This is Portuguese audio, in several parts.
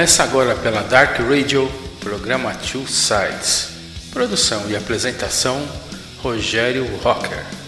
Começa agora pela Dark Radio, programa Two Sides. Produção e apresentação: Rogério Rocker.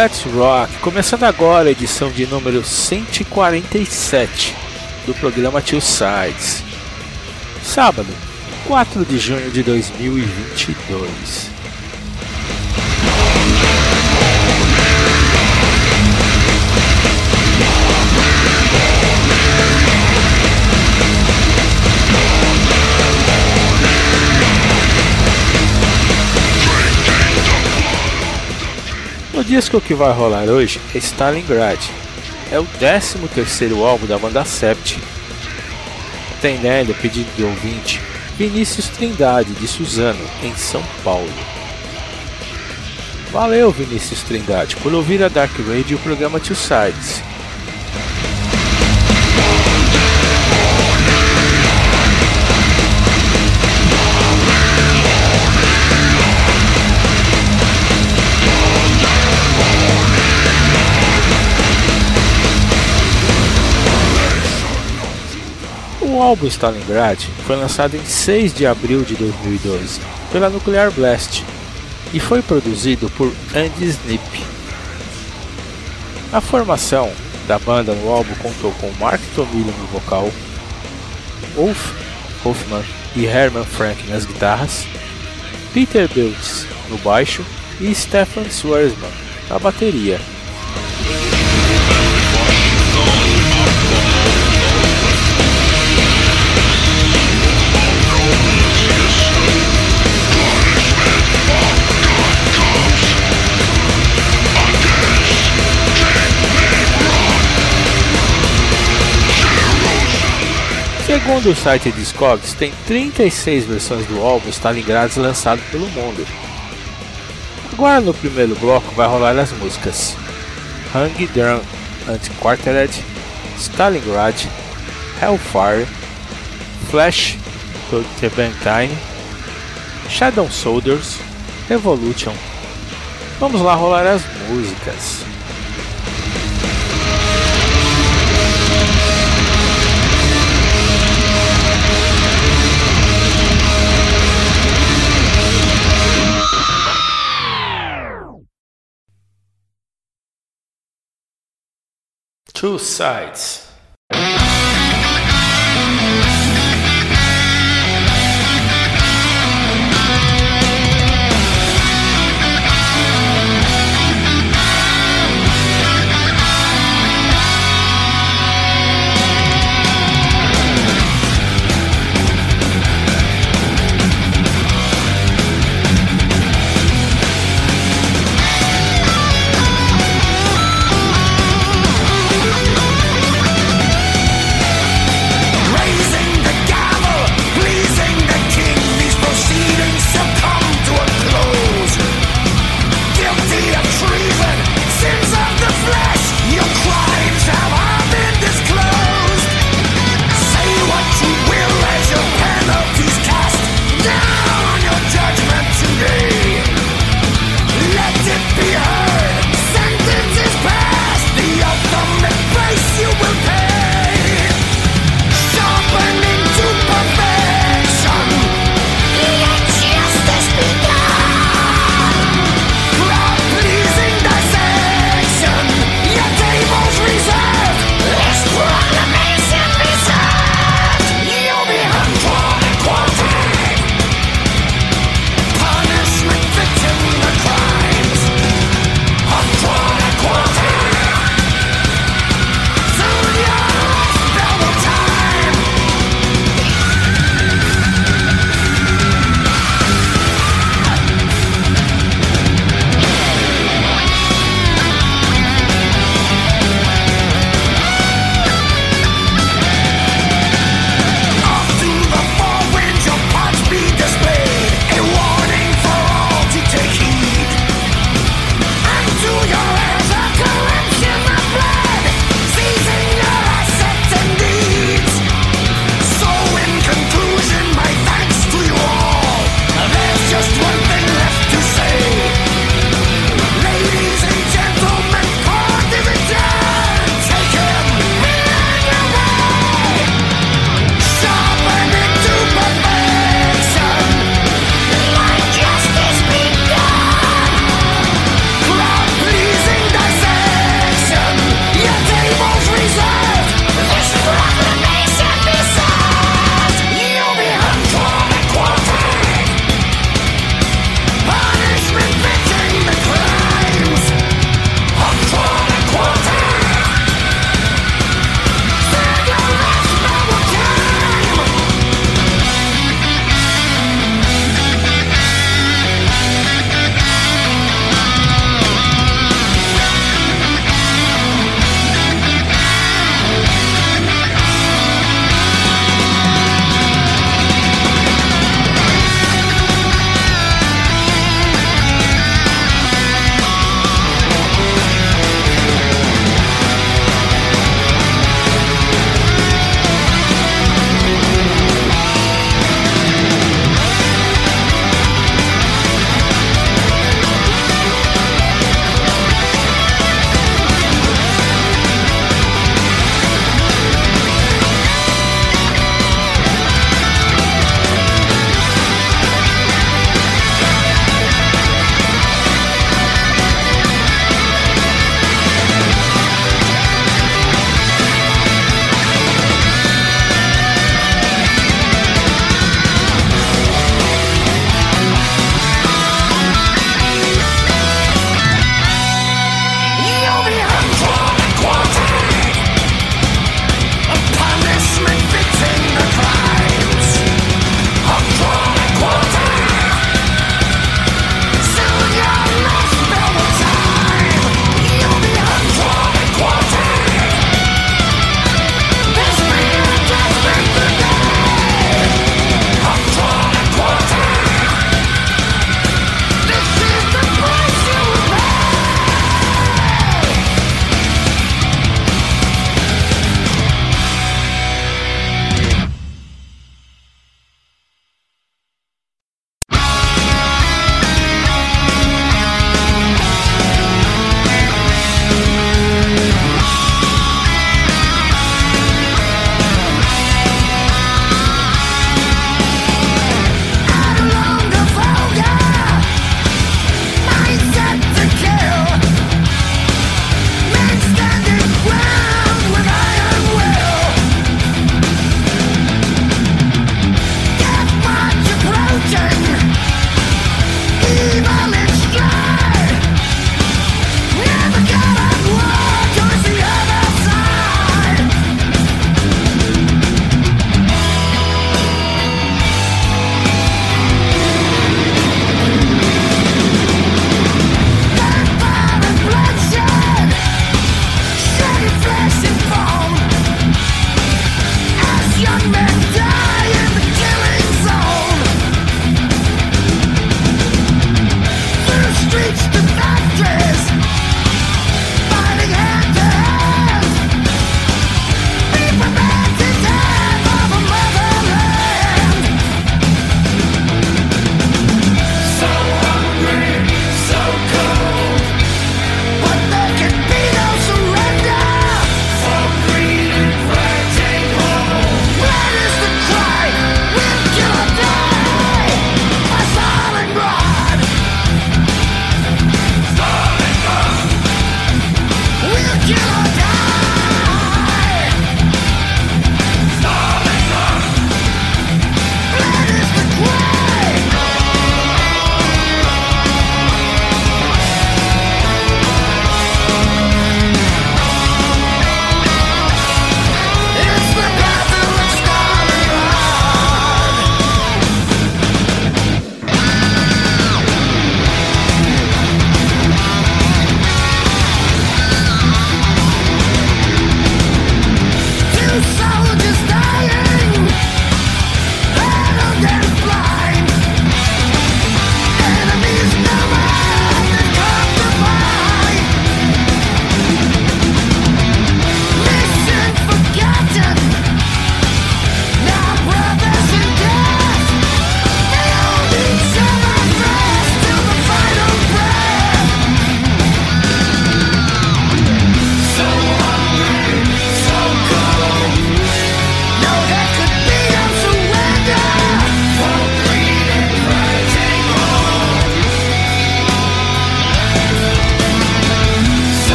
Let's Rock, começando agora a edição de número 147 do programa Two Sides. Sábado, 4 de junho de 2022. Disco que vai rolar hoje é Stalingrad. É o 13 terceiro álbum da banda Sept. Tem nele o pedido de ouvinte Vinícius Trindade de Suzano, em São Paulo. Valeu Vinícius Trindade por ouvir a Dark Radio e o programa Two Sides. Álbum Stalingrad foi lançado em 6 de abril de 2012 pela Nuclear Blast e foi produzido por Andy Snip. A formação da banda no álbum contou com Mark Tomillo no vocal, Wolf Hoffman e Herman Frank nas guitarras, Peter Beltz no baixo e Stefan Swersman na bateria. Segundo o site Discogs, tem 36 versões do álbum Stalingrad lançado pelo mundo. Agora no primeiro bloco vai rolar as músicas Hang Drum Anti-Quartered, Stalingrad, Hellfire, Flash to Tebentine, Shadow Soldiers, Revolution. Vamos lá rolar as músicas. Two Sides.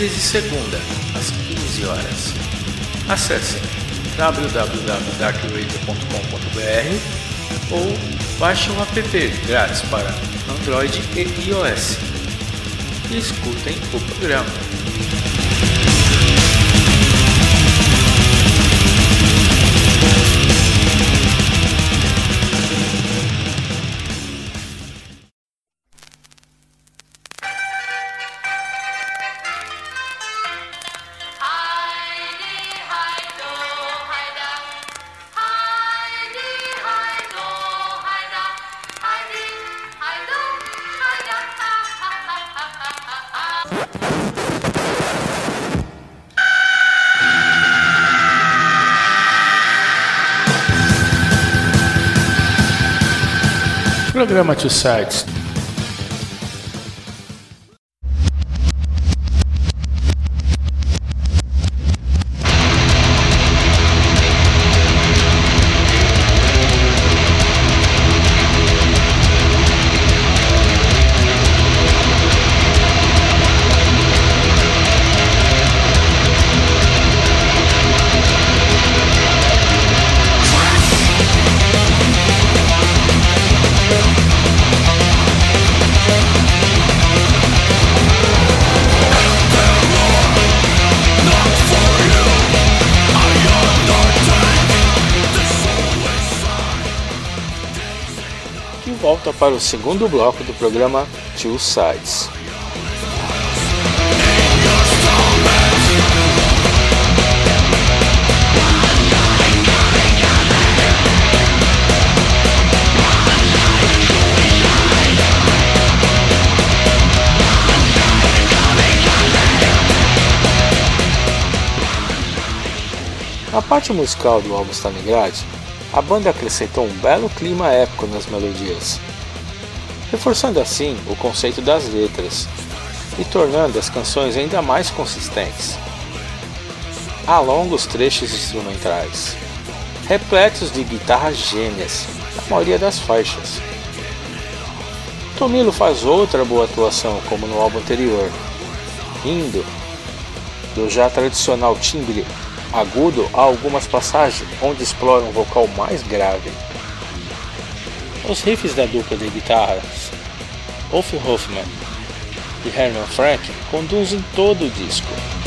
Reprise segunda, às 15 horas. Acesse www.darkradio.com.br ou baixe um app grátis para Android e iOS e escutem o programa. Programa Two Sides o segundo bloco do programa Two Sides. Na parte musical do álbum Stalingrad, a banda acrescentou um belo clima épico nas melodias, reforçando assim o conceito das letras e tornando as canções ainda mais consistentes. Há longos trechos instrumentais, repletos de guitarras gêmeas, na maioria das faixas. Tomilo faz outra boa atuação, como no álbum anterior, indo do já tradicional timbre agudo há algumas passagens onde explora um vocal mais grave. Os riffs da dupla de guitarras Wolf Hoffman e Herman Frank conduzem todo o disco.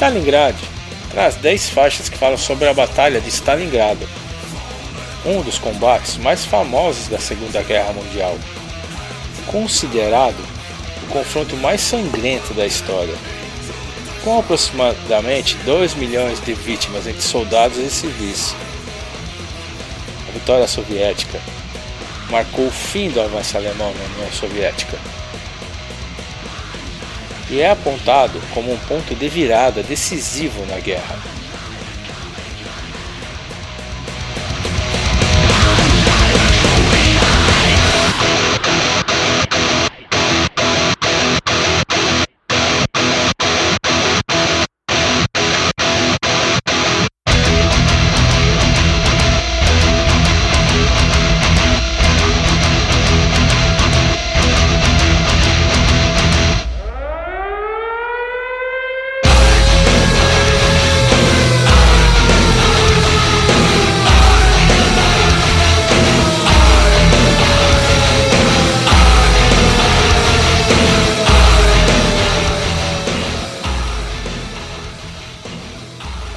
Stalingrad traz 10 faixas que falam sobre a Batalha de Stalingrado, um dos combates mais famosos da Segunda Guerra Mundial, considerado o confronto mais sangrento da história, com aproximadamente 2 milhões de vítimas entre soldados e civis. A vitória soviética marcou o fim do avanço alemão na União Soviética e é apontado como um ponto de virada decisivo na guerra.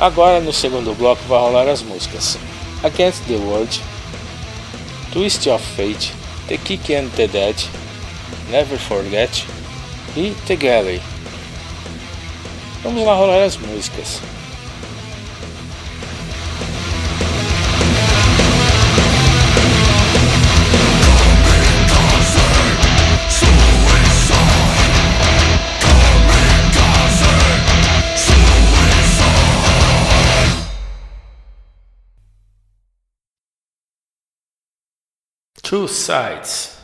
Agora no segundo bloco vai rolar as músicas Against the World, Twist of Fate, The Kick and the Dead, Never Forget e The Galley. Vamos lá rolar as músicas. Two Sides.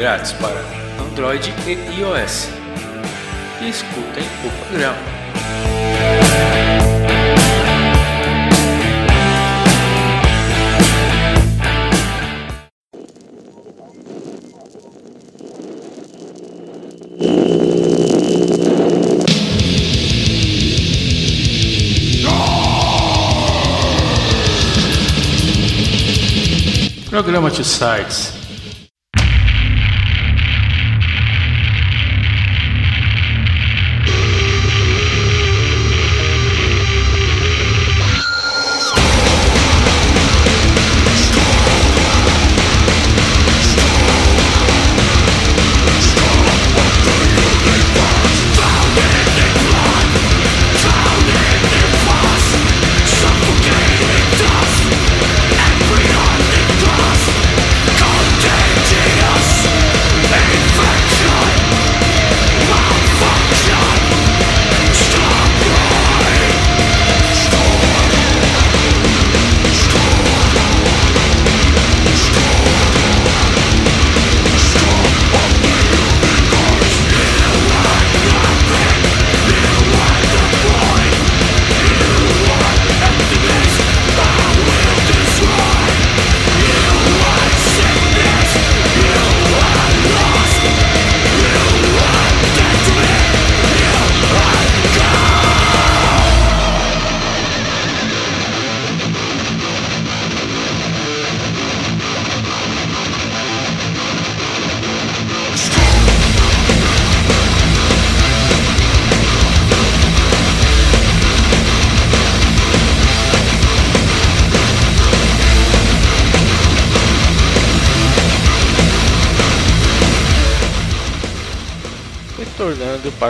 App grátis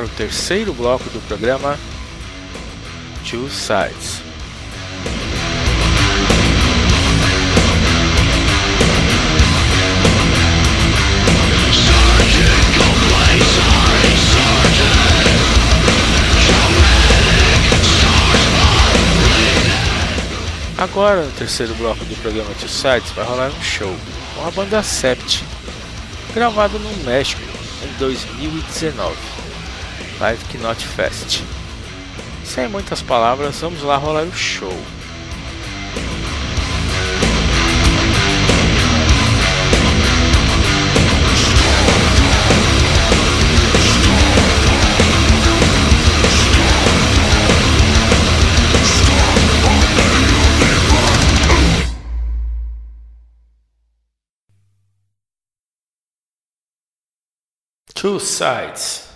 para o terceiro bloco do programa Two Sides. Agora, no terceiro bloco do programa Two Sides, vai rolar um show com a banda Sept, gravado no México em 2019, Live Knot Fest. Sem muitas palavras, vamos lá rolar o show. Two sides.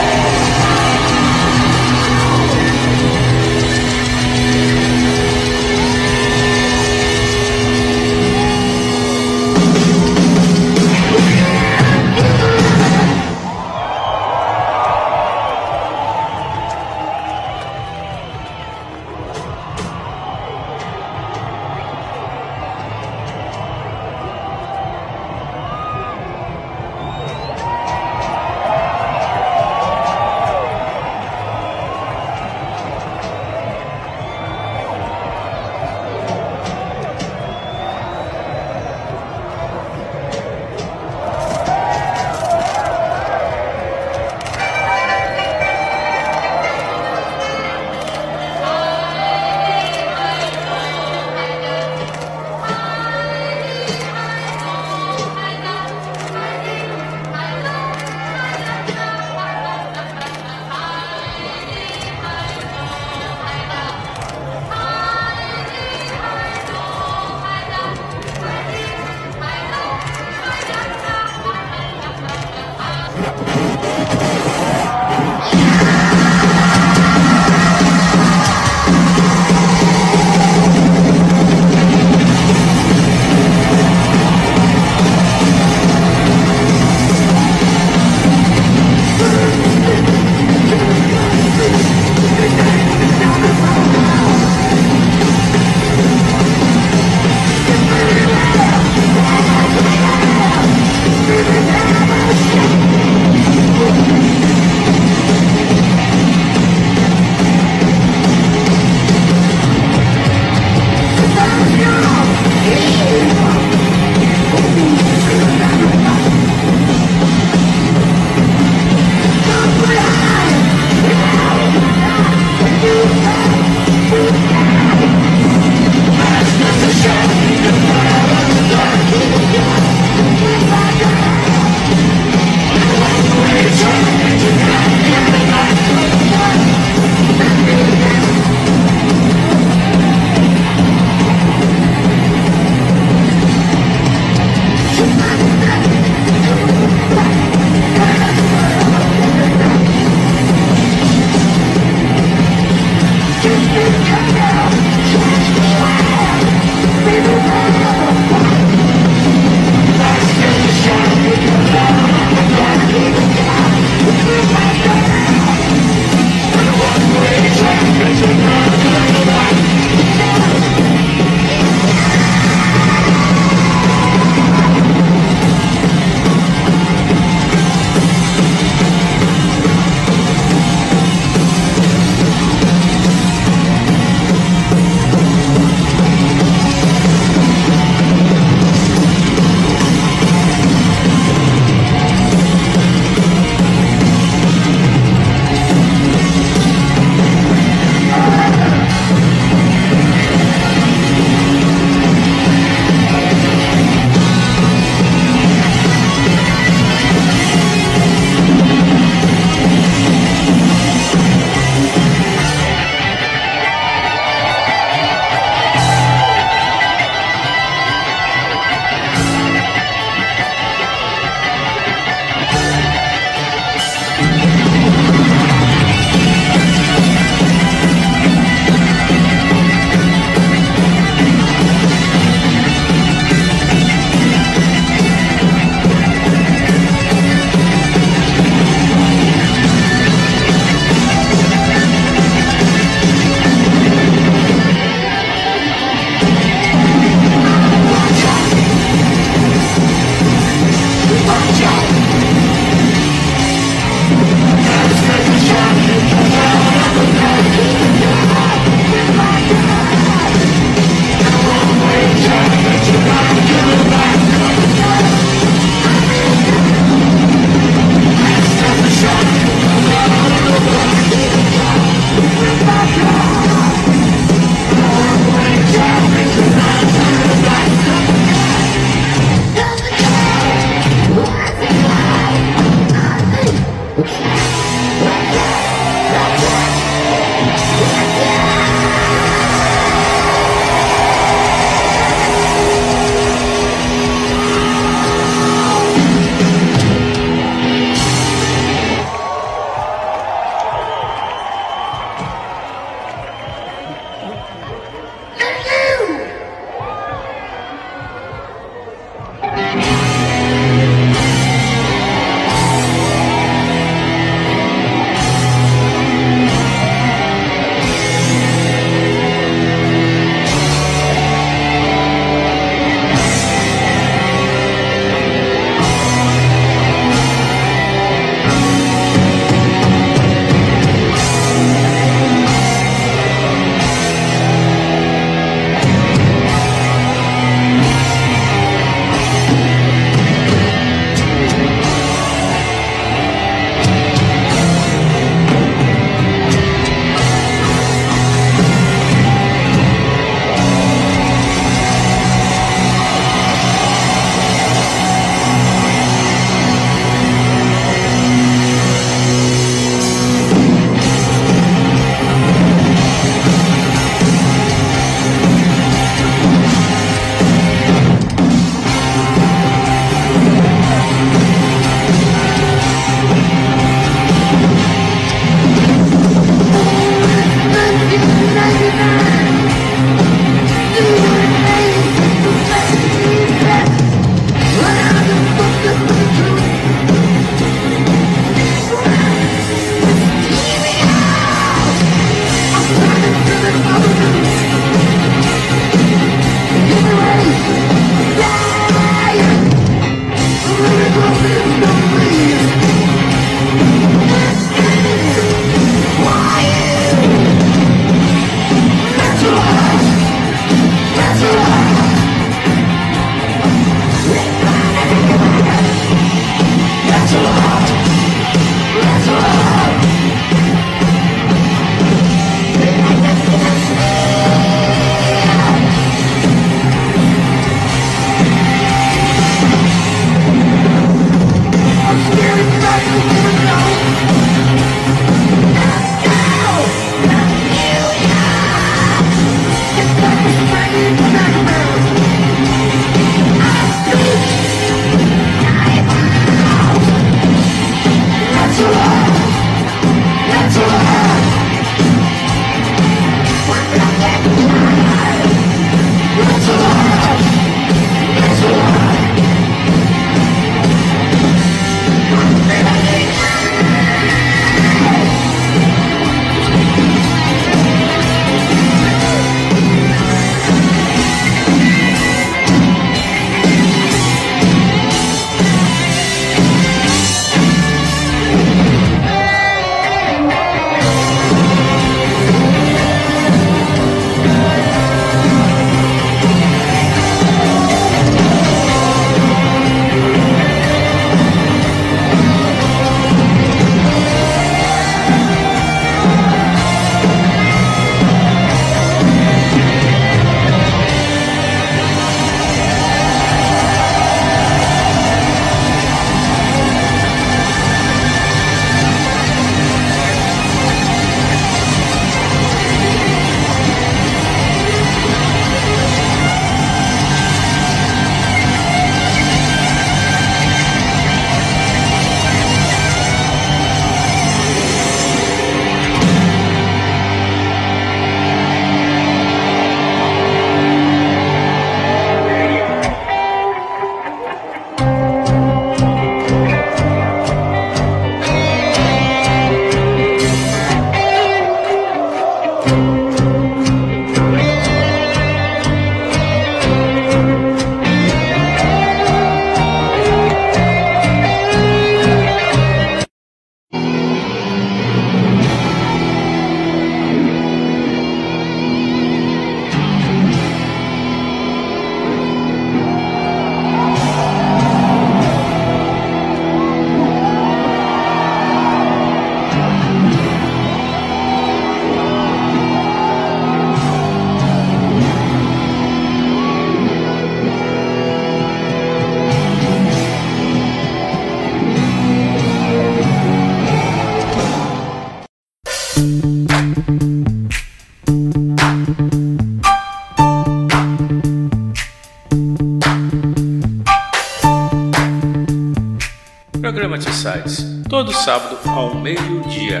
T-Sites, todo sábado ao meio-dia,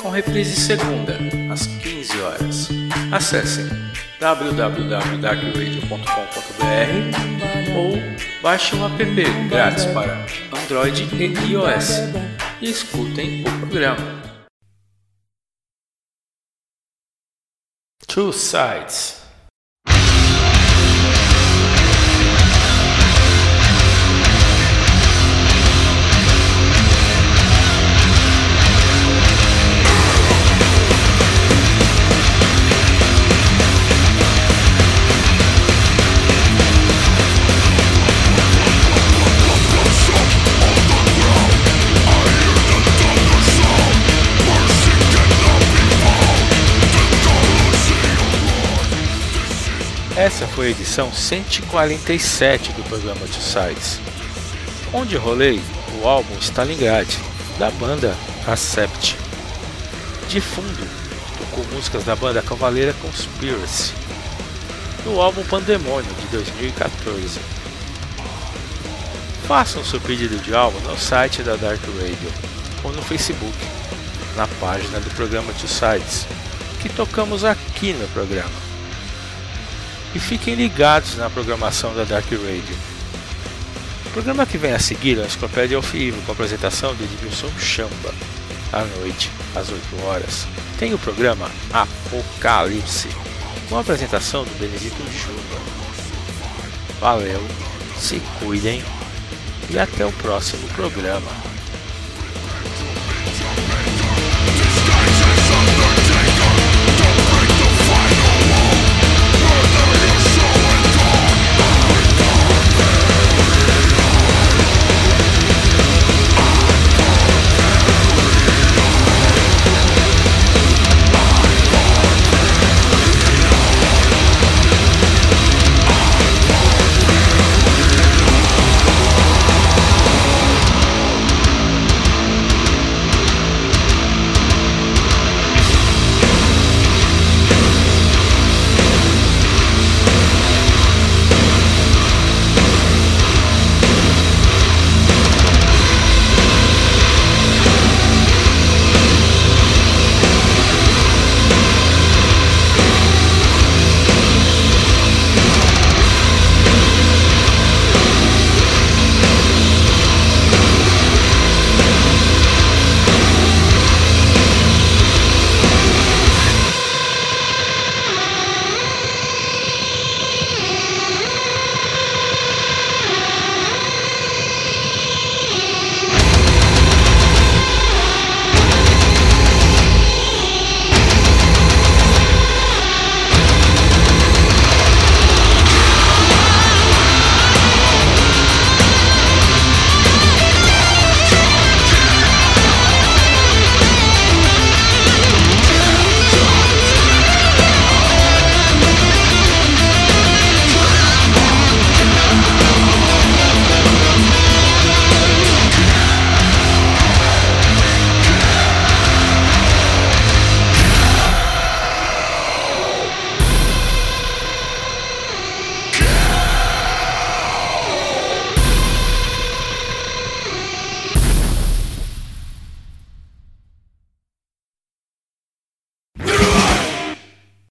com reprise segunda, às 15 horas. Acessem www.darkradio.com.br ou baixem o app grátis para Android e iOS e escutem o programa. Two Sides Essa foi a edição 147 do programa Two Sides, onde rolei o álbum Stalingrad, da banda Accept. De fundo, tocou músicas da banda Cavaleira Conspiracy, no álbum Pandemônio de 2014. Façam seu pedido de álbum no site da Dark Radio ou no Facebook, na página do programa Two Sides, que tocamos aqui no programa e fiquem ligados na programação da Dark Radio. O programa que vem a seguir é a Enciclopédia ao Vivo, com a apresentação de Edmilson Chamba, à noite, às 8 horas. Tem o programa Apocalipse, com a apresentação do Benedito Júnior. Valeu, se cuidem e até o próximo programa.